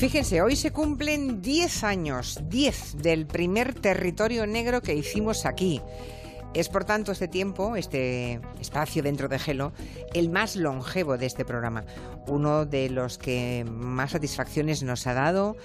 Fíjense, hoy se cumplen 10 años, 10 del primer territorio negro que hicimos aquí. Es por tanto este tiempo, este espacio dentro de Gelo, el más longevo de este programa. Uno de los que más satisfacciones nos ha dado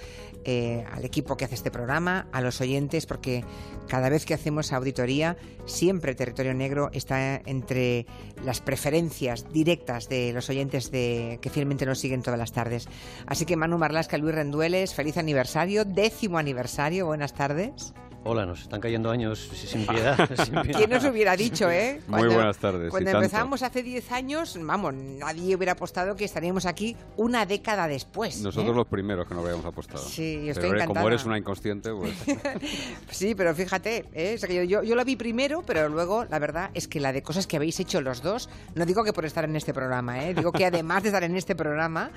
eh, al equipo que hace este programa, a los oyentes, porque cada vez que hacemos auditoría, siempre Territorio Negro está entre las preferencias directas de los oyentes de, que fielmente nos siguen todas las tardes. Así que Manu Marlasca, Luis Rendueles, feliz aniversario, décimo aniversario, buenas tardes. Hola, nos están cayendo años sin piedad. ¿Quién nos hubiera dicho, eh? Muy buenas tardes. Cuando empezamos hace 10 años, vamos, nadie hubiera apostado que estaríamos aquí una década después. Nosotros ¿eh? los primeros que no habíamos apostado. Sí, yo estoy pero encantada. como eres una inconsciente, pues... sí, pero fíjate, ¿eh? O sea, que yo, yo, yo lo vi primero, pero luego la verdad es que la de cosas que habéis hecho los dos, no digo que por estar en este programa, ¿eh? digo que además de estar en este programa,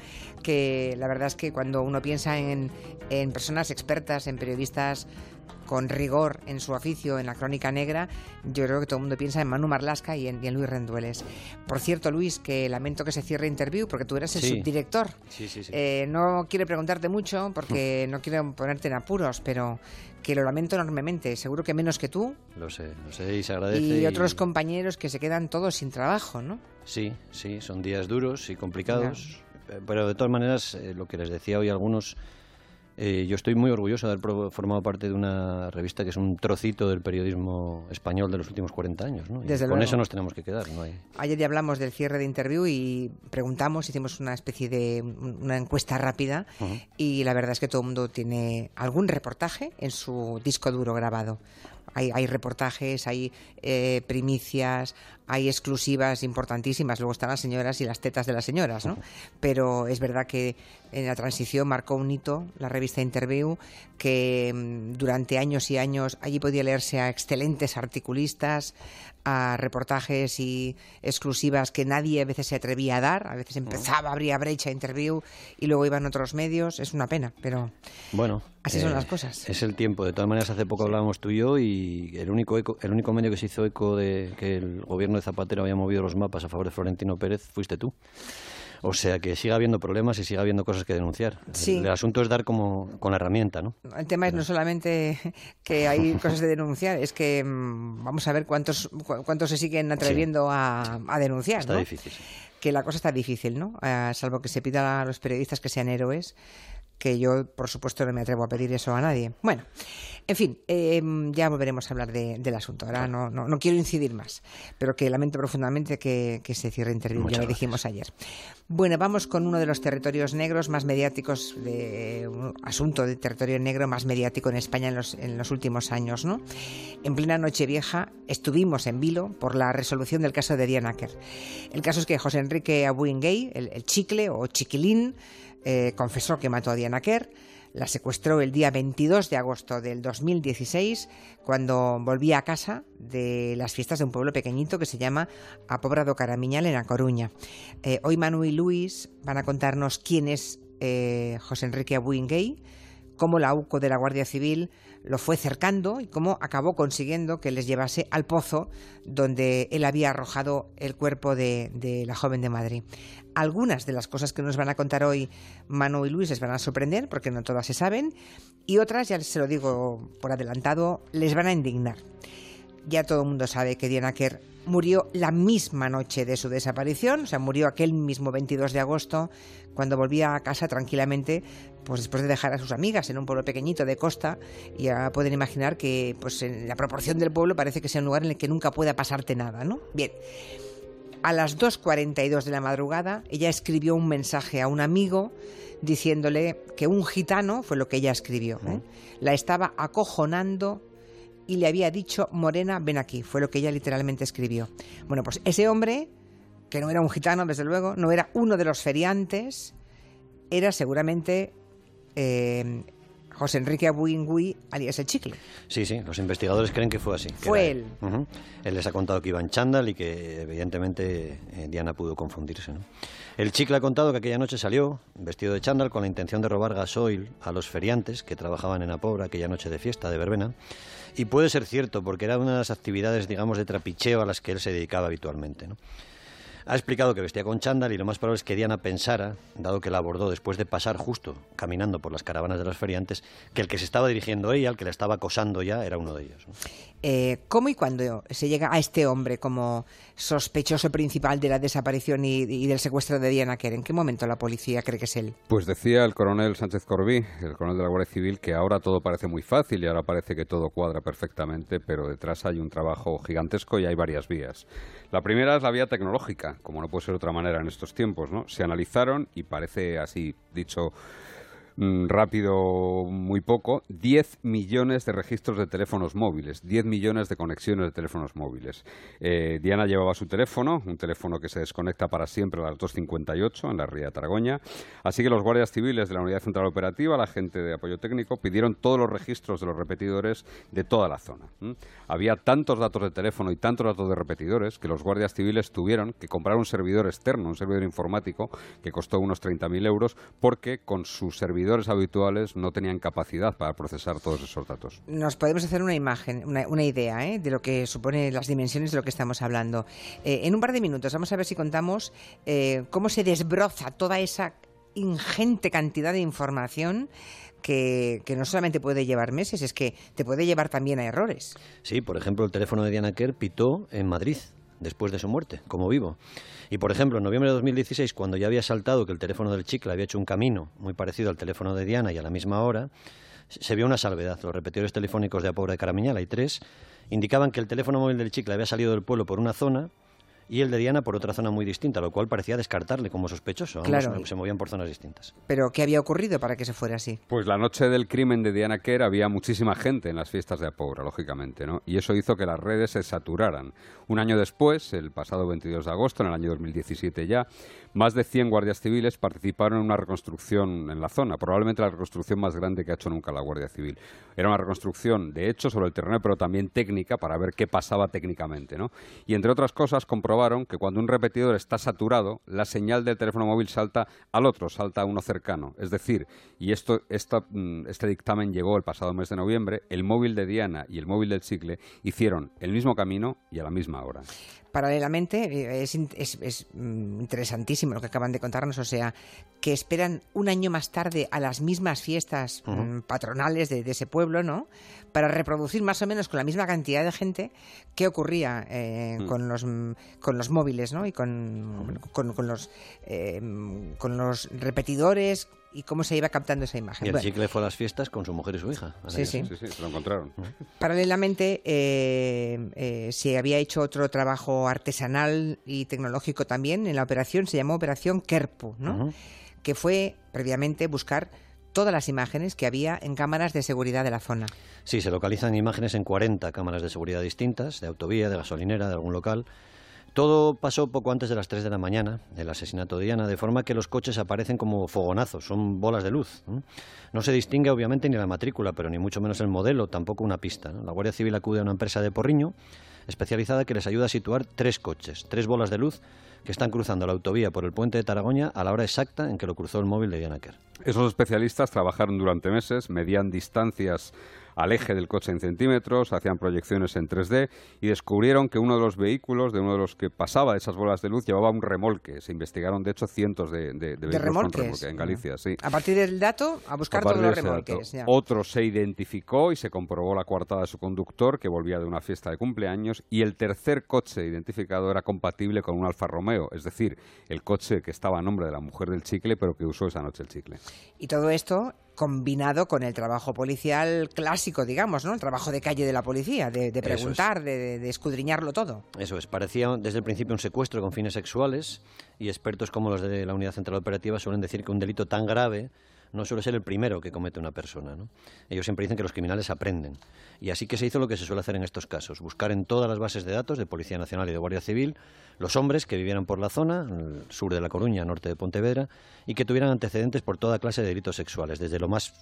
que la verdad es que cuando uno piensa en, en personas expertas, en periodistas con rigor en su oficio, en la crónica negra, yo creo que todo el mundo piensa en Manu Marlasca y en, y en Luis Rendueles. Por cierto, Luis, que lamento que se cierre Interview porque tú eres el Sí. subdirector. Sí, sí, sí. Eh, no quiero preguntarte mucho porque no quiero ponerte en apuros, pero que lo lamento enormemente. Seguro que menos que tú Lo sé, lo sé y se agradece. y otros compañeros que se quedan todos sin trabajo, ¿no? Sí, sí, son días duros y complicados. eh, Pero de todas maneras, eh, lo que les decía hoy a algunos, eh, yo estoy muy orgulloso de haber formado parte de una revista que es un trocito del periodismo español de los últimos 40 años. ¿no? Y Desde con luego. eso nos tenemos que quedar. ¿no? hay- Ayer ya hablamos del cierre de interview y preguntamos, hicimos una especie de una encuesta rápida y la verdad es que todo el mundo tiene algún reportaje en su disco duro grabado. Hay, hay reportajes, hay eh, primicias, hay exclusivas importantísimas. Luego están las señoras y las tetas de las señoras, ¿no? Pero es verdad que en la transición marcó un hito la revista Interview, que mm, durante años y años allí podía leerse a excelentes articulistas, a reportajes y exclusivas que nadie a veces se atrevía a dar. A veces empezaba, abría brecha Interview y luego iban otros medios. Es una pena, pero Bueno, Así son las cosas. Es el tiempo. De todas maneras, hace poco hablábamos tú y yo y el único, eco- el único medio que se hizo eco de que el gobierno de Zapatero había movido los mapas a favor de Florentino Pérez fuiste tú. O sea que siga habiendo problemas y siga habiendo cosas que denunciar. El- Sí. El, asunto es dar como con la herramienta, ¿no? El tema es no solamente que hay cosas de denunciar, es que mm, vamos a ver cuántos cu- cuántos se siguen atreviendo a, a denunciar. Está ¿no? difícil. sí. Que la cosa está difícil, ¿no? Ah, salvo que se pida a los periodistas que sean héroes, que yo, por supuesto, no me atrevo a pedir eso a nadie. Bueno, en fin, eh, ya volveremos a hablar de- del asunto. Ahora no, no, no quiero incidir más, pero que lamento profundamente que, que se cierre Interview, ya Muchas lo gracias. dijimos ayer. Bueno, vamos con uno de los territorios negros más mediáticos, de un asunto de territorio negro más mediático en España en los, en los últimos años, ¿no? En plena Nochevieja estuvimos en vilo por la resolución del caso de Diana Kerr. El caso es que José Enrique Abuingay, el, el chicle o chiquilín, eh, confesó que mató a Diana Kerr. La secuestró el día 22 de agosto del 2016, cuando volvía a casa de las fiestas de un pueblo pequeñito que se llama Apobra do Caramiñal en A Coruña. Eh, hoy Manu y Luis van a contarnos quién es eh, José Enrique Abuingay, cómo la UCO de la Guardia Civil lo fue cercando y cómo acabó consiguiendo que les llevase al pozo donde él había arrojado el cuerpo de, de la joven de Madrid. Algunas de las cosas que nos van a contar hoy Manu y Luis les van a sorprender porque no todas se saben y otras, ya se lo digo por adelantado, les van a indignar. Ya todo el mundo sabe que Diana Kerr murió la misma noche de su desaparición, o sea, murió aquel mismo 22 de agosto, cuando volvía a casa tranquilamente, pues después de dejar a sus amigas en un pueblo pequeñito de costa, y ya pueden imaginar que, pues en la proporción del pueblo parece que sea un lugar en el que nunca pueda pasarte nada, ¿no? Bien. A las 2.42 de la madrugada, ella escribió un mensaje a un amigo diciéndole que un gitano, fue lo que ella escribió, ¿eh? la estaba acojonando y le había dicho, Morena, ven aquí, fue lo que ella literalmente escribió. Bueno, pues ese hombre, que no era un gitano, desde luego, no era uno de los feriantes, era seguramente eh, José Enrique Abuingui, alias el chicle. Sí, sí, los investigadores creen que fue así. que Fue él. Él les ha contado que iba en chándal y que evidentemente eh, Diana pudo confundirse. ¿no? El chicle ha contado que aquella noche salió vestido de chándal con la intención de robar gasoil a los feriantes que trabajaban en Apobra aquella noche de fiesta de verbena. Y puede ser cierto porque era una de las actividades, digamos, de trapicheo a las que él se dedicaba habitualmente. ¿no? Ha explicado que vestía con chándal y lo más probable es que Diana pensara, dado que la abordó después de pasar justo caminando por las caravanas de los feriantes, que el que se estaba dirigiendo a ella, el que la estaba acosando ya, era uno de ellos. Eh, ¿Cómo y cuándo se llega a este hombre como sospechoso principal de la desaparición y, del secuestro de Diana Kerr? ¿En qué momento la policía cree que es él? Pues decía el coronel Sánchez Corbí, el coronel de la Guardia Civil, que ahora todo parece muy fácil y ahora parece que todo cuadra perfectamente, pero detrás hay un trabajo gigantesco y hay varias vías. La primera es la vía tecnológica, como no puede ser de otra manera en estos tiempos, ¿no? Se analizaron y parece así dicho rápido, muy poco, 10 millones de registros de teléfonos móviles, 10 millones de conexiones de teléfonos móviles. Eh, Diana llevaba su teléfono, un teléfono que se desconecta para siempre a las 2.58 en la ría de Targoña. Así que los guardias civiles de la Unidad Central Operativa, la gente de apoyo técnico, pidieron todos los registros de los repetidores de toda la zona. Había tantos datos de teléfono y tantos datos de repetidores que los guardias civiles tuvieron que comprar un servidor externo, un servidor informático que costó unos 30.000 euros porque con su servidor habituales no tenían capacidad para procesar todos esos datos. Nos podemos hacer una imagen, una, idea ¿eh? de lo que supone las dimensiones de lo que estamos hablando. Eh, en un par de minutos vamos a ver si contamos eh, cómo se desbroza toda esa ingente cantidad de información que, que, no solamente puede llevar meses, es que te puede llevar también a errores. Sí, por ejemplo, el teléfono de Diana Kerr pitó en Madrid después de su muerte, como vivo. Y por ejemplo, en noviembre de 2016, cuando ya había saltado que el teléfono del chicle había hecho un camino muy parecido al teléfono de Diana y a la misma hora, se vio una salvedad. Los repetidores telefónicos de Apobra de Caramiñal, hay tres, indicaban que el teléfono móvil del chicle había salido del pueblo por una zona y el de Diana por otra zona muy distinta, lo cual parecía descartarle como sospechoso. claro. se movían por zonas distintas. ¿Pero qué había ocurrido para que se fuera así? Pues la noche del crimen de Diana Kerr había muchísima gente en las fiestas de Apobra, lógicamente, ¿no? Y eso hizo que las redes se saturaran. Un año después, el pasado 22 de agosto, en el año 2017 ya, más de 100 guardias civiles participaron en una reconstrucción en la zona, probablemente la reconstrucción más grande que ha hecho nunca la Guardia Civil. Era una reconstrucción, de hecho, sobre el terreno, pero también técnica, para ver qué pasaba técnicamente, ¿no? Y entre otras cosas, comprobaron que cuando un repetidor está saturado, la señal del teléfono móvil salta al otro, salta a uno cercano. Es decir, y esto, mm, este dictamen llegó el pasado mes de noviembre, el móvil de Diana y el móvil del Chicle hicieron el mismo camino y a la misma hora. Paralelamente, eh, es, es, mm, interesantísimo lo que acaban de contarnos, o sea, que esperan un año más tarde a las mismas fiestas mm, patronales de, ese pueblo, ¿no? Para reproducir más o menos con la misma cantidad de gente qué ocurría eh, con, los, con los móviles, ¿no? Y con, con, los, eh, con los repetidores, y cómo se iba captando esa imagen. Y el chicle fue a las fiestas con su mujer y su hija. Sí, sí. sí, sí, lo encontraron. Paralelamente, eh, eh, se había hecho otro trabajo artesanal y tecnológico también en la operación, se llamó Operación Kerpu, ¿no? que fue previamente buscar todas las imágenes que había en cámaras de seguridad de la zona. Sí, se localizan imágenes en 40 cámaras de seguridad distintas, de autovía, de gasolinera, de algún local, todo pasó poco antes de las 3 de la mañana del asesinato de Diana, de forma que los coches aparecen como fogonazos, son bolas de luz. No se distingue obviamente ni la matrícula, pero ni mucho menos el modelo, tampoco una pista. La Guardia Civil acude a una empresa de Porriño especializada que les ayuda a situar tres coches, tres bolas de luz que están cruzando la autovía por el puente de Taragoña a la hora exacta en que lo cruzó el móvil de Diana. Esos especialistas trabajaron durante meses, medían distancias al eje del coche en centímetros, hacían proyecciones en 3D y descubrieron que uno de los vehículos, de uno de los que pasaba esas bolas de luz, llevaba un remolque. Se investigaron, de hecho, cientos de, de, vehículos remolques? en Galicia. Sí. A partir del dato, a buscar todos los remolques. Otro se identificó y se comprobó la coartada de su conductor, que volvía de una fiesta de cumpleaños, y el tercer coche identificado era compatible con un Alfa Romeo, es decir, el coche que estaba a nombre de la mujer del chicle, pero que usó esa noche el chicle. Y todo esto combinado con el trabajo policial clásico, digamos, ¿no? El trabajo de calle de la policía, de, preguntar, de, escudriñarlo todo. Eso es, parecía desde el principio un secuestro con fines sexuales y expertos como los de la Unidad Central Operativa suelen decir que un delito tan grave no suele ser el primero que comete una persona. ¿no? Ellos siempre dicen que los criminales aprenden. Y así que se hizo lo que se suele hacer en estos casos, buscar en todas las bases de datos de Policía Nacional y de Guardia Civil los hombres que vivieran por la zona, el sur de La Coruña, norte de Pontevedra, y que tuvieran antecedentes por toda clase de delitos sexuales, desde lo más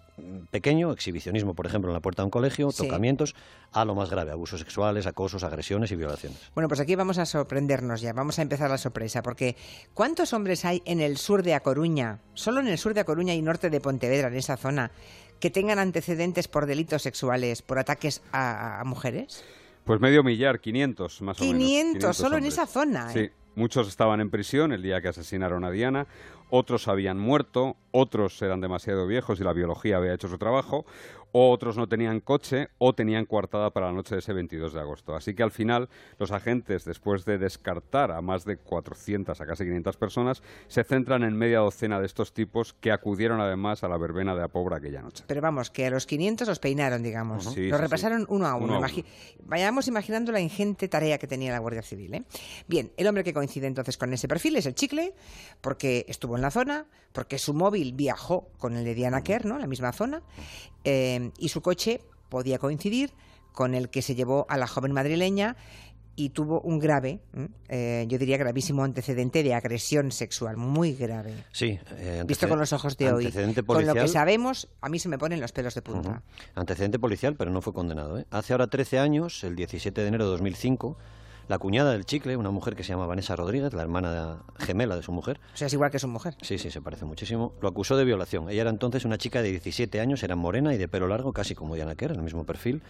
pequeño, exhibicionismo, por ejemplo, en la puerta de un colegio, tocamientos, a lo más grave, abusos sexuales, acosos, agresiones y violaciones. Bueno, pues aquí vamos a sorprendernos ya, vamos a empezar la sorpresa, porque ¿cuántos hombres hay en el sur de A Coruña, solo en el sur de A Coruña y norte de Pontevedra, en esa zona, que tengan antecedentes por delitos sexuales, por ataques a mujeres? Pues medio millar, 500 más o menos. 500, solo en esa zona. Sí, ¿eh? muchos estaban en prisión el día que asesinaron a Diana, otros habían muerto, otros eran demasiado viejos y la biología había hecho su trabajo, otros no tenían coche o tenían coartada para la noche de ese 22 de agosto. Así que al final los agentes, después de descartar a más de 400, a casi 500 personas, se centran en media docena de estos tipos que acudieron además a la verbena de Apobra aquella noche. Pero vamos, que a los 500 los peinaron, digamos. Sí, sí, los sí. repasaron uno a uno. Uno a Imagi- Vayamos imaginando la ingente tarea que tenía la Guardia Civil. ¿eh? Bien, el hombre que coincide entonces con ese perfil es el chicle, porque estuvo en la zona, porque su móvil viajó con el de Diana Kerr, ¿no? La misma zona, eh, y su coche podía coincidir con el que se llevó a la joven madrileña y tuvo un grave, eh, yo diría gravísimo antecedente de agresión sexual, muy grave. Sí. eh, Visto con los ojos de hoy, antecedente con lo que sabemos, a mí se me ponen los pelos de punta. Antecedente policial, pero no fue condenado. ¿eh? Hace ahora 13 años, el 17 de enero de 2005, la cuñada del chicle, una mujer que se llama Vanessa Rodríguez, la hermana gemela de su mujer, O sea, es igual que su mujer. sí, sí, se parece muchísimo, lo acusó de violación. Ella era entonces una chica de 17 años, era morena y de pelo largo, casi como Diana Kerr, el mismo perfil,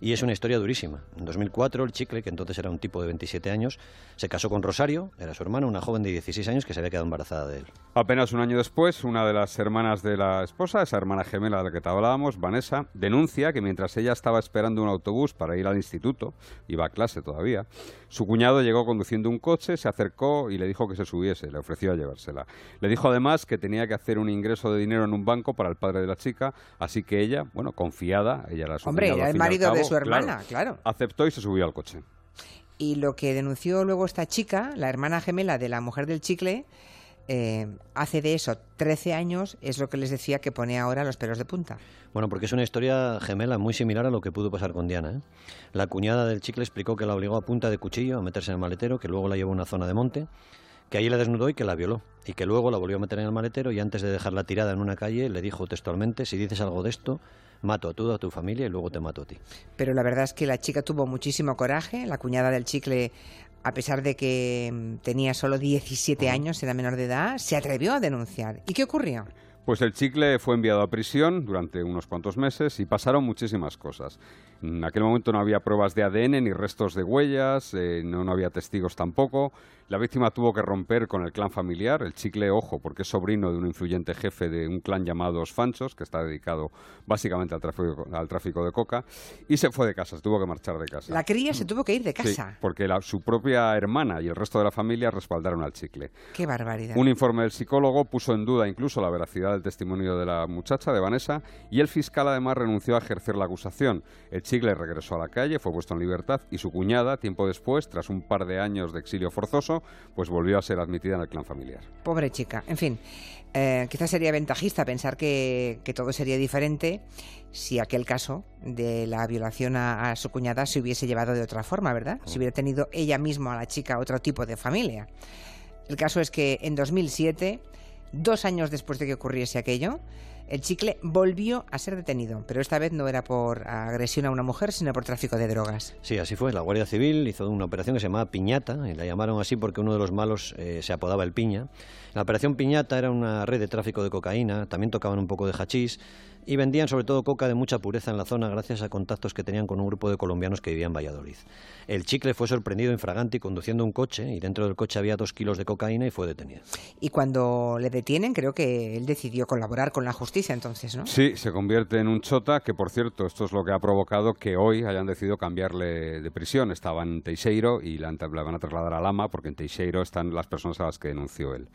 y es una historia durísima. En 2004, el chicle, que entonces era un tipo de 27 años, se casó con Rosario, era su hermana, una joven de 16 años que se había quedado embarazada de él. Apenas un año después, una de las hermanas de la esposa, esa hermana gemela de la que te hablábamos, Vanessa, denuncia que mientras ella estaba esperando un autobús para ir al instituto, iba a clase todavía, su cuñado llegó conduciendo un coche, se acercó y le dijo que se subiese, le ofreció a llevársela. Le dijo además que tenía que hacer un ingreso de dinero en un banco para el padre de la chica, así que ella, bueno, confiada, ella era su Hombre, cuñado, era al el marido de cabo, su hermana, claro. aceptó y se subió al coche. Y lo que denunció luego esta chica, la hermana gemela de la mujer del chicle, eh, hace de eso 13 años, es lo que les decía que pone ahora los pelos de punta. Bueno, porque es una historia gemela muy similar a lo que pudo pasar con Diana. ¿eh? La cuñada del chicle explicó que la obligó a punta de cuchillo a meterse en el maletero, que luego la llevó a una zona de monte, que allí la desnudó y que la violó, y que luego la volvió a meter en el maletero y antes de dejarla tirada en una calle le dijo textualmente, si dices algo de esto, mato a toda tu familia y luego te mato a ti. Pero la verdad es que la chica tuvo muchísimo coraje, la cuñada del chicle, a pesar de que tenía solo 17 años, era menor de edad, se atrevió a denunciar. ¿Y qué ocurrió? Pues el chicle fue enviado a prisión durante unos cuantos meses y pasaron muchísimas cosas. En aquel momento no había pruebas de ADN ni restos de huellas, eh, no, no había testigos tampoco. La víctima tuvo que romper con el clan familiar. El chicle, ojo, porque es sobrino de un influyente jefe de un clan llamado Los Fanchos, que está dedicado básicamente al tráfico, al tráfico de coca, y se fue de casa, se tuvo que marchar de casa. La cría se tuvo que ir de Sí, casa. porque la- su propia hermana y el resto de la familia respaldaron al chicle. Qué barbaridad. Un informe del psicólogo puso en duda incluso la veracidad del testimonio de la muchacha, de Vanessa, y el fiscal además renunció a ejercer la acusación. El chicle regresó a la calle, fue puesto en libertad y su cuñada, tiempo después, tras un par de años de exilio forzoso, pues volvió a ser admitida en el clan familiar. Pobre chica. En fin, eh, quizás sería ventajista pensar que, que todo sería diferente si aquel caso de la violación a, a su cuñada se hubiese llevado de otra forma, ¿verdad? Si hubiera tenido ella misma a la chica otro tipo de familia. El caso es que en 2007, dos años después de que ocurriese aquello, el chicle volvió a ser detenido, pero esta vez no era por agresión a una mujer, sino por tráfico de drogas. Sí, así fue. La Guardia Civil hizo una operación que se llamaba Piñata, y la llamaron así porque uno de los malos eh, se apodaba el Piña. La operación Piñata era una red de tráfico de cocaína, también tocaban un poco de hachís y vendían sobre todo coca de mucha pureza en la zona gracias a contactos que tenían con un grupo de colombianos que vivían en Valladolid. El chicle fue sorprendido infraganti conduciendo un coche y dentro del coche había dos kilos de cocaína y fue detenido. Y cuando le detienen, creo que él decidió colaborar con la justicia entonces, ¿no? Sí, se convierte en un chota que, por cierto, esto es lo que ha provocado que hoy hayan decidido cambiarle de prisión. Estaba en Teixeiro y la, la van a trasladar a Lama porque en Teixeiro están las personas a las que denunció él.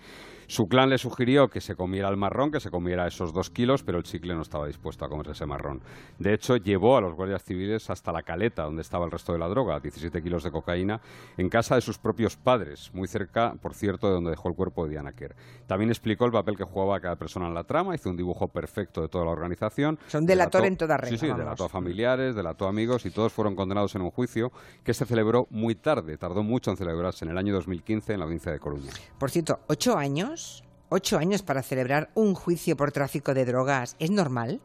Su clan le sugirió que se comiera el marrón, que se comiera esos dos kilos, pero el chicle no estaba dispuesto a comerse ese marrón. De hecho, llevó a los guardias civiles hasta la caleta, donde estaba el resto de la droga, 17 kilos de cocaína, en casa de sus propios padres, muy cerca, por cierto, de donde dejó el cuerpo de Diana Kerr. También explicó el papel que jugaba cada persona en la trama, hizo un dibujo perfecto de toda la organización. Un delator Delató- en toda regla, Sí, sí, delató a familiares, delató a amigos y todos fueron condenados en un juicio que se celebró muy tarde, tardó mucho en celebrarse, en el año 2015 en la audiencia de Coruña. Por cierto, ocho años, ocho años para celebrar un juicio por tráfico de drogas, ¿es normal?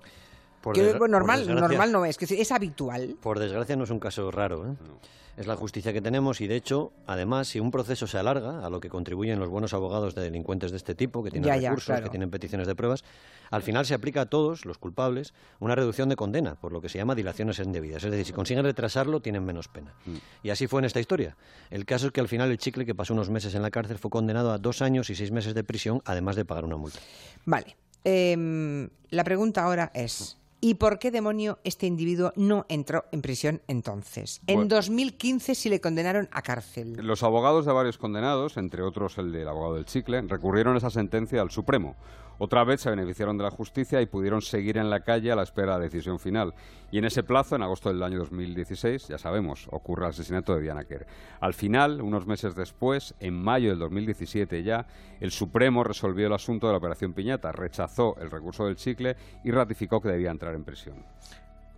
Normal, normal no es, que es habitual. Por desgracia no es un caso raro. ¿eh? Es la justicia que tenemos y, de hecho, además, si un proceso se alarga, a lo que contribuyen los buenos abogados de delincuentes de este tipo, que tienen recursos, que tienen peticiones de pruebas, al final se aplica a todos los culpables una reducción de condena, por lo que se llama dilaciones indebidas. Es decir, si consiguen retrasarlo, tienen menos pena. Mm. Y así fue en esta historia. El caso es que al final el chicle, que pasó unos meses en la cárcel, fue condenado a dos años y seis meses de prisión, además de pagar una multa. Vale. Em, la pregunta ahora es, ¿Y por qué demonio este individuo no entró en prisión entonces? En 2015 sí le condenaron a cárcel. Los abogados de varios condenados, entre otros el del abogado del Chicle, recurrieron esa sentencia al Supremo. Otra vez se beneficiaron de la justicia y pudieron seguir en la calle a la espera de la decisión final. Y en ese plazo, en agosto del año 2016, ya sabemos, ocurre el asesinato de Diana Kerr. Al final, unos meses después, en mayo del 2017 ya, el Supremo resolvió el asunto de la Operación Piñata, rechazó el recurso del chicle y ratificó que debía entrar en prisión.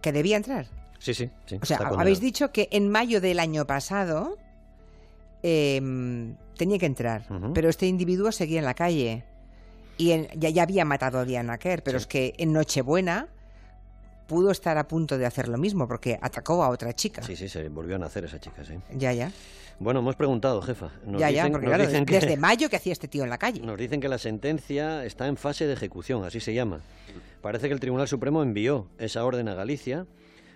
¿Que debía entrar? Sí, sí. o sea, habéis dicho que en mayo del año pasado em, tenía que entrar, pero este individuo seguía en la calle y ya, había matado a Diana Kerr, pero es que en Nochebuena pudo estar a punto de hacer lo mismo porque atacó a otra chica. Sí, sí, se volvió a nacer esa chica, sí. Ya, ya. Bueno, hemos preguntado, jefa. ya, ya, porque claro, desde mayo que hacía este tío en la calle. Nos dicen que la sentencia está en fase de ejecución, así se llama. Parece que el Tribunal Supremo envió esa orden a Galicia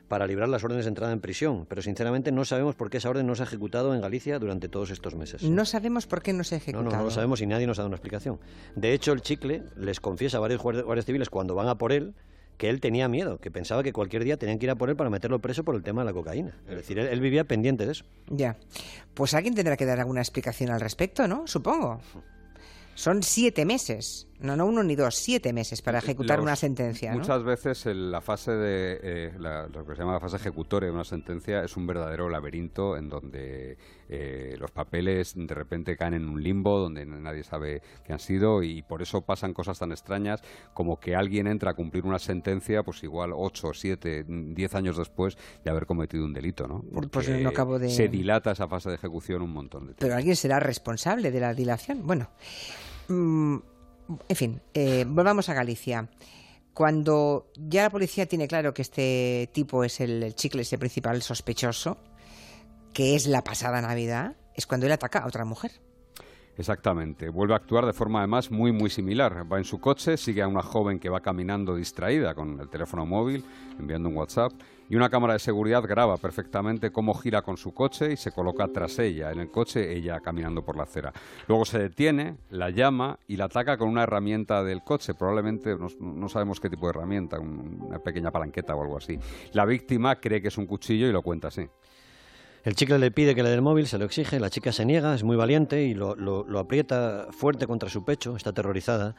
para librar las órdenes de entrada en prisión, pero sinceramente no sabemos por qué esa orden no se ha ejecutado en Galicia durante todos estos meses. No sabemos por qué no se ha ejecutado. No, no, no lo sabemos y nadie nos ha dado una explicación. De hecho, el chicle les confiesa a varios guardias civiles cuando van a por él que él tenía miedo, que pensaba que cualquier día tenían que ir a por él para meterlo preso por el tema de la cocaína. Es decir, él, él, vivía pendiente de eso. Ya. Pues alguien tendrá que dar alguna explicación al respecto, ¿no? Supongo. Son siete meses. No, no uno ni dos, siete meses para ejecutar una sentencia. Muchas veces la fase de eh, lo que se llama la fase ejecutoria de una sentencia es un verdadero laberinto en donde eh, los papeles de repente caen en un limbo donde nadie sabe qué han sido y por eso pasan cosas tan extrañas como que alguien entra a cumplir una sentencia, pues igual ocho, siete, diez años después de haber cometido un delito, ¿no? Porque pues no acabo de... se dilata esa fase de ejecución un montón de tiempo. Pero alguien será responsable de la dilación. Bueno. Mm, en fin, eh, volvamos a Galicia. Cuando ya la policía tiene claro que este tipo es el, chicle, ese principal sospechoso, que es la pasada Navidad, es cuando él ataca a otra mujer. Exactamente. Vuelve a actuar de forma además muy muy similar. Va en su coche, sigue a una joven que va caminando distraída con el teléfono móvil, enviando un WhatsApp, y una cámara de seguridad graba perfectamente cómo gira con su coche y se coloca tras ella, en el coche, ella caminando por la acera. Luego se detiene, la llama y la ataca con una herramienta del coche, probablemente no, no sabemos qué tipo de herramienta, una pequeña palanqueta o algo así. La víctima cree que es un cuchillo y lo cuenta así. El chicle le pide que le dé el móvil, se lo exige, la chica se niega, es muy valiente y lo, aprieta fuerte contra su pecho, está aterrorizada.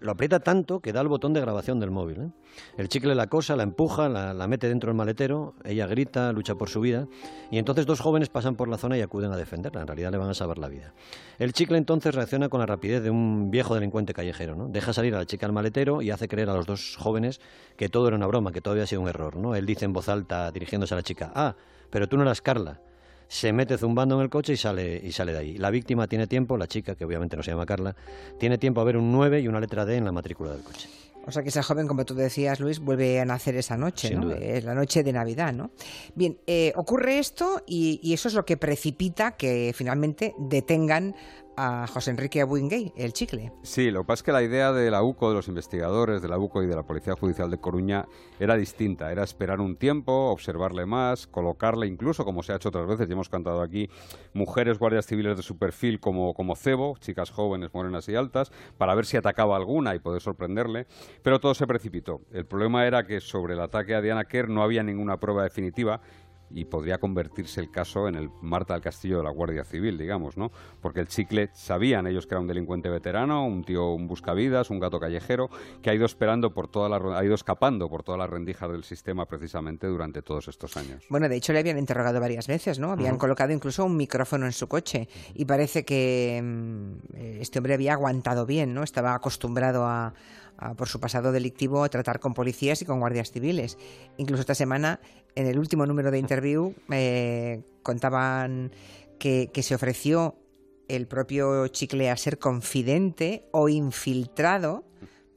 Lo aprieta tanto que da el botón de grabación del móvil. ¿eh? El chicle la acosa, la empuja, la, la, mete dentro del maletero, ella grita, lucha por su vida y entonces dos jóvenes pasan por la zona y acuden a defenderla. En realidad le van a salvar la vida. El chicle entonces reacciona con la rapidez de un viejo delincuente callejero. ¿no? Deja salir a la chica al maletero y hace creer a los dos jóvenes que todo era una broma, que todo había sido un error. ¿no? Él dice en voz alta, dirigiéndose a la chica, ah, pero tú no eras Carla. Se mete zumbando en el coche y sale, y sale de ahí. La víctima tiene tiempo, la chica, que obviamente no se llama Carla, tiene tiempo a ver un 9 y una letra D en la matrícula del coche. O sea que esa joven, como tú decías, Luis, vuelve a nacer esa noche, ¿no? Es la noche de Navidad, ¿no? Bien, eh, ocurre esto y, y, eso es lo que precipita que finalmente detengan José Enrique Abuingay, el chicle. Sí, lo que pasa es que la idea de la UCO, de los investigadores de la UCO y de la Policía Judicial de Coruña era distinta. Era esperar un tiempo, observarle más, colocarle incluso, como se ha hecho otras veces, y hemos cantado aquí, mujeres guardias civiles de su perfil como, como cebo, chicas jóvenes, morenas y altas, para ver si atacaba alguna y poder sorprenderle. Pero todo se precipitó. El problema era que sobre el ataque a Diana Kerr no había ninguna prueba definitiva y podría convertirse el caso en el Marta del Castillo de la Guardia Civil, digamos, ¿no? Porque el chicle sabían ellos que era un delincuente veterano, un tío, un buscavidas, un gato callejero, que ha ido esperando por toda la, ha ido escapando por todas las rendijas del sistema precisamente durante todos estos años. Bueno, de hecho le habían interrogado varias veces, ¿no? Habían colocado incluso un micrófono en su coche y parece que mm, este hombre había aguantado bien, ¿no? Estaba acostumbrado a, por su pasado delictivo, a tratar con policías y con guardias civiles. Incluso esta semana, en el último número de interview, eh, contaban que, se ofreció el propio Chicle a ser confidente o infiltrado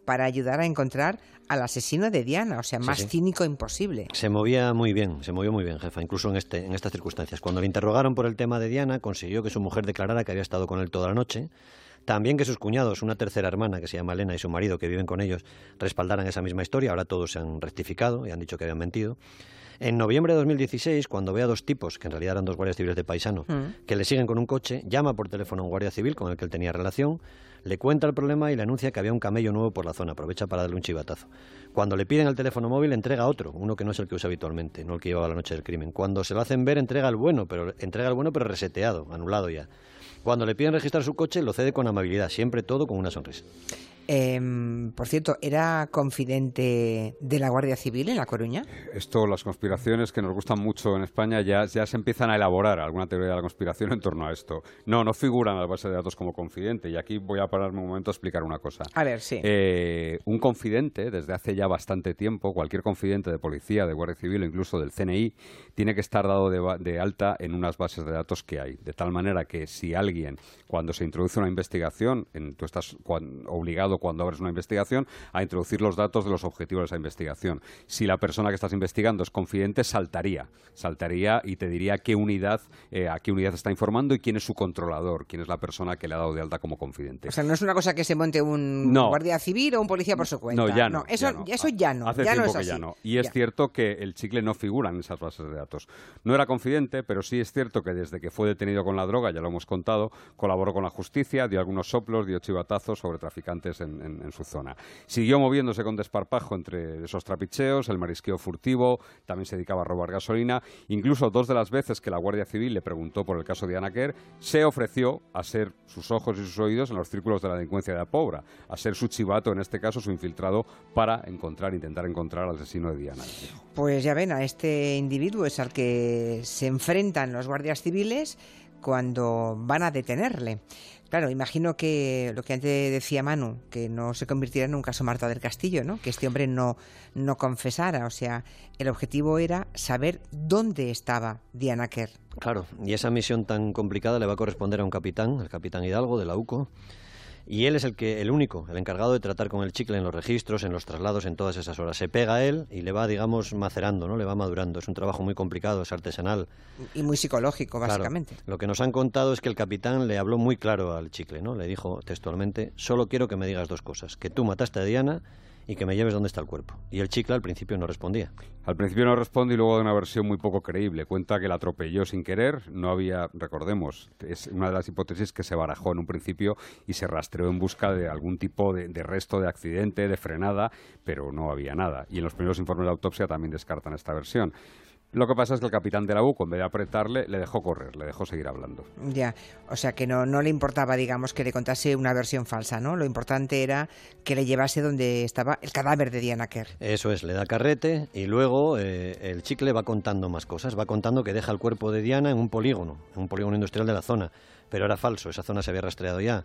para ayudar a encontrar al asesino de Diana, o sea, más cínico imposible. Se movía muy bien, se movió muy bien, jefa, incluso en, este, en estas circunstancias. Cuando le interrogaron por el tema de Diana, consiguió que su mujer declarara que había estado con él toda la noche, también que sus cuñados, una tercera hermana que se llama Elena y su marido que viven con ellos, respaldaran esa misma historia. Ahora todos se han rectificado y han dicho que habían mentido. En noviembre de 2016, cuando ve a dos tipos, que en realidad eran dos guardias civiles de paisano, mm. que le siguen con un coche, llama por teléfono a un guardia civil con el que él tenía relación, le cuenta el problema y le anuncia que había un camello nuevo por la zona. Aprovecha para darle un chivatazo. Cuando le piden el teléfono móvil, entrega otro, uno que no es el que usa habitualmente, no el que llevaba la noche del crimen. Cuando se lo hacen ver, entrega el bueno, pero entrega el bueno, pero reseteado, anulado ya. Cuando le piden registrar su coche, lo cede con amabilidad, siempre todo con una sonrisa. Em, por cierto, ¿era confidente de la Guardia Civil en La Coruña? Esto, las conspiraciones que nos gustan mucho en España, ya, ya se empiezan a elaborar alguna teoría de la conspiración en torno a esto. No, no figuran en la base de datos como confidente. Y aquí voy a pararme un momento a explicar una cosa. A ver, sí. Eh, un confidente, desde hace ya bastante tiempo, cualquier confidente de policía, de Guardia Civil o incluso del CNI, tiene que estar dado de, alta en unas bases de datos que hay. De tal manera que si alguien, cuando se introduce una investigación, en, tú estás obligado cuando abres una investigación a introducir los datos de los objetivos de esa investigación. Si la persona que estás investigando es confidente, saltaría, saltaría y te diría qué unidad, eh, a qué unidad está informando y quién es su controlador, quién es la persona que le ha dado de alta como confidente. O sea, no es una cosa que se monte un guardia civil o un policía por su cuenta. No, ya no. eso, ya no. eso ya no. Hace ya tiempo que ya no. Y es cierto que el chicle no figura en esas bases de datos. No era confidente, pero sí es cierto que desde que fue detenido con la droga, ya lo hemos contado, colaboró con la justicia, dio algunos soplos, dio chivatazos sobre traficantes en, su zona. Siguió moviéndose con desparpajo entre esos trapicheos, el marisqueo furtivo, también se dedicaba a robar gasolina. Incluso dos de las veces que la Guardia Civil le preguntó por el caso de Anaker, se ofreció a ser sus ojos y sus oídos en los círculos de la delincuencia de la pobra, a ser su chivato, en este caso su infiltrado, para encontrar, intentar encontrar al asesino de Diana. Pues ya ven, a este individuo es al que se enfrentan los guardias civiles cuando van a detenerle. Claro, imagino que lo que antes decía Manu, que no se convirtiera en un caso Marta del Castillo, ¿no? Que este hombre no, no confesara. O sea, el objetivo era saber dónde estaba Diana Kerr. Claro, y esa misión tan complicada le va a corresponder a un capitán, el capitán Hidalgo de la UCO, y él es el que el único, el encargado de tratar con el chicle en los registros, en los traslados, en todas esas horas. Se pega a él y le va, digamos, macerando, ¿no? Le va madurando. Es un trabajo muy complicado, es artesanal. Y muy psicológico, básicamente. Lo que nos han contado es que el capitán le habló muy claro al chicle, ¿no? Le dijo textualmente, solo quiero que me digas dos cosas, que tú mataste a Diana y que me lleves dónde está el cuerpo. Y el chicle al principio no respondía. Al principio no responde y luego de una versión muy poco creíble. Cuenta que la atropelló sin querer, no había, recordemos, es una de las hipótesis que se barajó en un principio y se rastreó en busca de algún tipo de, de resto de accidente, de frenada, pero no había nada. Y en los primeros informes de autopsia también descartan esta versión. Lo que pasa es que el capitán de la U, en vez de apretarle, le dejó correr, le dejó seguir hablando. Ya, o sea que no, no le importaba, digamos, que le contase una versión falsa, ¿no? Lo importante era que le llevase donde estaba el cadáver de Diana Kerr. Eso es, le da carrete y luego eh, el chicle va contando más cosas. Va contando que deja el cuerpo de Diana en un polígono, en un polígono industrial de la zona. Pero era falso, esa zona se había rastreado ya.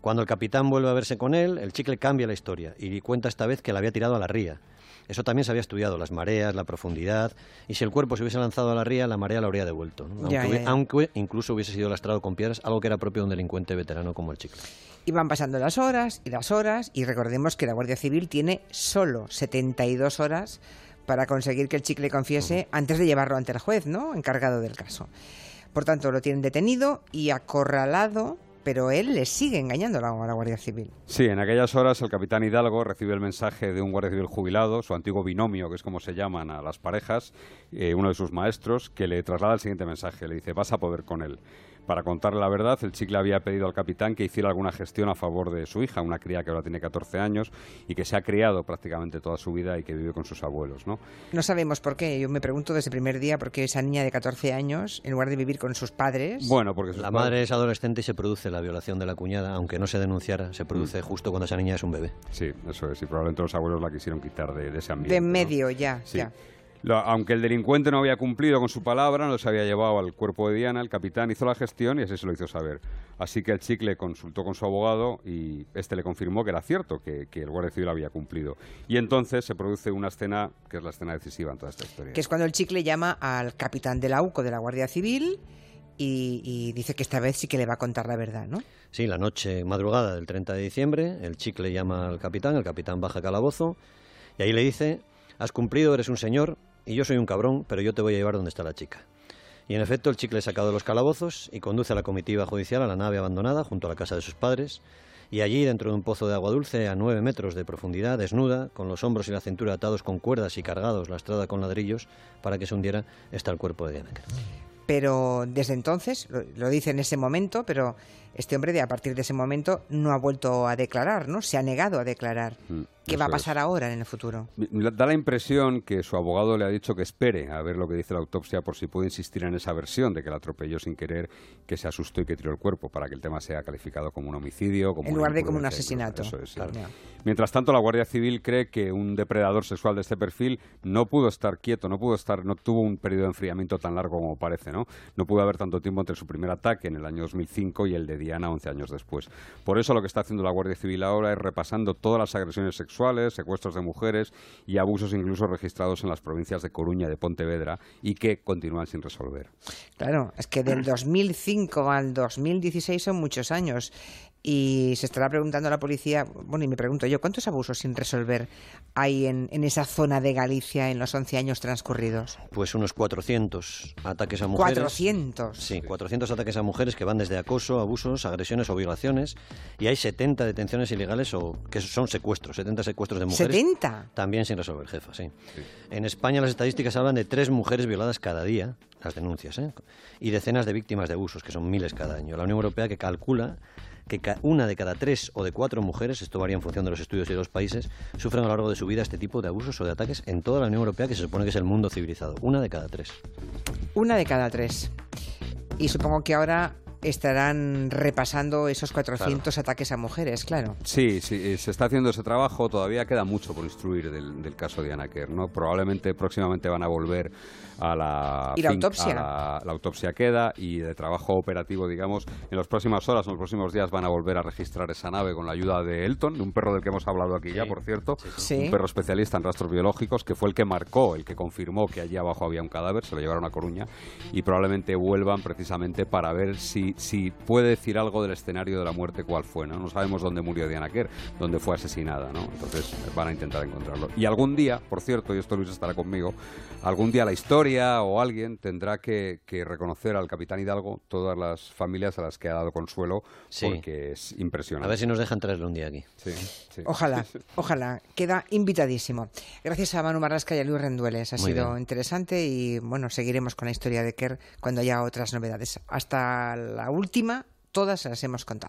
Cuando el capitán vuelve a verse con él, el chicle cambia la historia y cuenta esta vez que la había tirado a la ría. Eso también se había estudiado, las mareas, la profundidad, y si el cuerpo se hubiese lanzado a la ría, la marea lo habría devuelto, aunque, incluso hubiese sido lastrado con piedras, algo que era propio de un delincuente veterano como el chico. Y van pasando las horas y las horas, y recordemos que la Guardia Civil tiene solo 72 horas para conseguir que el chicle confiese antes de llevarlo ante el juez, ¿no? Encargado del caso. Por tanto, lo tienen detenido y acorralado pero él le sigue engañando a la, Guardia Civil. Sí, en aquellas horas el capitán Hidalgo recibe el mensaje de un guardia civil jubilado, su antiguo binomio, que es como se llaman a las parejas, eh, uno de sus maestros, que le traslada el siguiente mensaje. Le dice, vas a poder con él. Para contarle la verdad, el chicle había pedido al capitán que hiciera alguna gestión a favor de su hija, una cría que ahora tiene 14 años y que se ha criado prácticamente toda su vida y que vive con sus abuelos. No, no sabemos por qué. Yo me pregunto desde el primer día por qué esa niña de 14 años, en lugar de vivir con sus padres. Bueno, porque la madre es adolescente y se produce la violación de la cuñada, aunque no se denunciara, se produce mm. justo cuando esa niña es un bebé. Sí, eso es. Y probablemente los abuelos la quisieron quitar de, ese ambiente. De en medio, ya, ya aunque el delincuente no había cumplido con su palabra, no se había llevado al cuerpo de Diana, el capitán hizo la gestión y así se lo hizo saber. Así que el chicle consultó con su abogado y este le confirmó que era cierto, que, el guardia civil había cumplido. Y entonces se produce una escena que es la escena decisiva en toda esta historia. Que es cuando el chicle llama al capitán de la UCO de la Guardia Civil y, dice que esta vez sí que le va a contar la verdad, ¿no? Sí, la noche madrugada del 30 de diciembre, el chicle llama al capitán, el capitán baja calabozo y ahí le dice, has cumplido, eres un señor y yo soy un cabrón, pero yo te voy a llevar donde está la chica. Y en efecto, el chicle es sacado de los calabozos y conduce a la comitiva judicial a la nave abandonada junto a la casa de sus padres. Y allí, dentro de un pozo de agua dulce a nueve metros de profundidad, desnuda, con los hombros y la cintura atados con cuerdas y cargados lastrada con ladrillos para que se hundiera, está el cuerpo de Diana pero desde entonces, lo, dice en ese momento, pero este hombre de a partir de ese momento no ha vuelto a declarar, ¿no? Se ha negado a declarar. ¿Qué va a pasar ahora en el futuro? Da la impresión que su abogado le ha dicho que espere a ver lo que dice la autopsia por si puede insistir en esa versión de que la atropelló sin querer, que se asustó y que tiró el cuerpo, para que el tema sea calificado como un homicidio. Como en lugar de como un asesinato. Mientras tanto, la Guardia Civil cree que un depredador sexual de este perfil no pudo estar quieto, no pudo estar, no tuvo un periodo de enfriamiento tan largo como parece, ¿no? No pudo haber tanto tiempo entre su primer ataque en el año 2005 y el de Diana 11 años después. Por eso lo que está haciendo la Guardia Civil ahora es repasando todas las agresiones sexuales secuestros de mujeres y abusos incluso registrados en las provincias de Coruña y de Pontevedra y que continúan sin resolver. Claro, es que del 2005 al 2016 son muchos años y se estará preguntando a la policía, bueno, y me pregunto yo, ¿cuántos abusos sin resolver hay en, esa zona de Galicia en los 11 años transcurridos? Pues unos 400 ataques a mujeres. ¿400? Sí, 400 ataques a mujeres que van desde acoso, abusos, agresiones o violaciones. Y hay 70 detenciones ilegales o que son secuestros, 70 secuestros de mujeres. ¿70? También sin resolver, jefa, sí. En España las estadísticas hablan de tres mujeres violadas cada día, las denuncias, ¿eh? y decenas de víctimas de abusos, que son miles cada año. La Unión Europea que calcula que una de cada tres o de cuatro mujeres, esto varía en función de los estudios y de los países, sufren a lo largo de su vida este tipo de abusos o de ataques en toda la Unión Europea, que se supone que es el mundo civilizado. Una de cada tres. Una de cada tres. Y supongo que ahora estarán repasando esos 400 ataques a mujeres, claro. Sí, sí, se está haciendo ese trabajo. Todavía queda mucho por instruir del, caso de Anna Kerr, ¿no? Probablemente próximamente van a volver a la... ¿Y la autopsia? la, autopsia queda y de trabajo operativo, digamos, en las próximas horas, en los próximos días van a volver a registrar esa nave con la ayuda de Elton, de un perro del que hemos hablado aquí ya, por cierto. Un perro especialista en rastros biológicos que fue el que marcó, el que confirmó que allí abajo había un cadáver, se lo llevaron a Coruña y probablemente vuelvan precisamente para ver si si, puede decir algo del escenario de la muerte, cuál fue, ¿no? No sabemos dónde murió Diana Kerr, dónde fue asesinada, ¿no? Entonces van a intentar encontrarlo. Y algún día, por cierto, y esto Luis estará conmigo, algún día la historia o alguien tendrá que, reconocer al capitán Hidalgo todas las familias a las que ha dado consuelo, porque es impresionante. A ver si nos dejan traerlo un día aquí. Ojalá, ojalá. Queda invitadísimo. Gracias a Manu Marrasca y a Luis Rendueles. Ha sido interesante y, bueno, seguiremos con la historia de Kerr cuando haya otras novedades. Hasta la última, todas las hemos contado.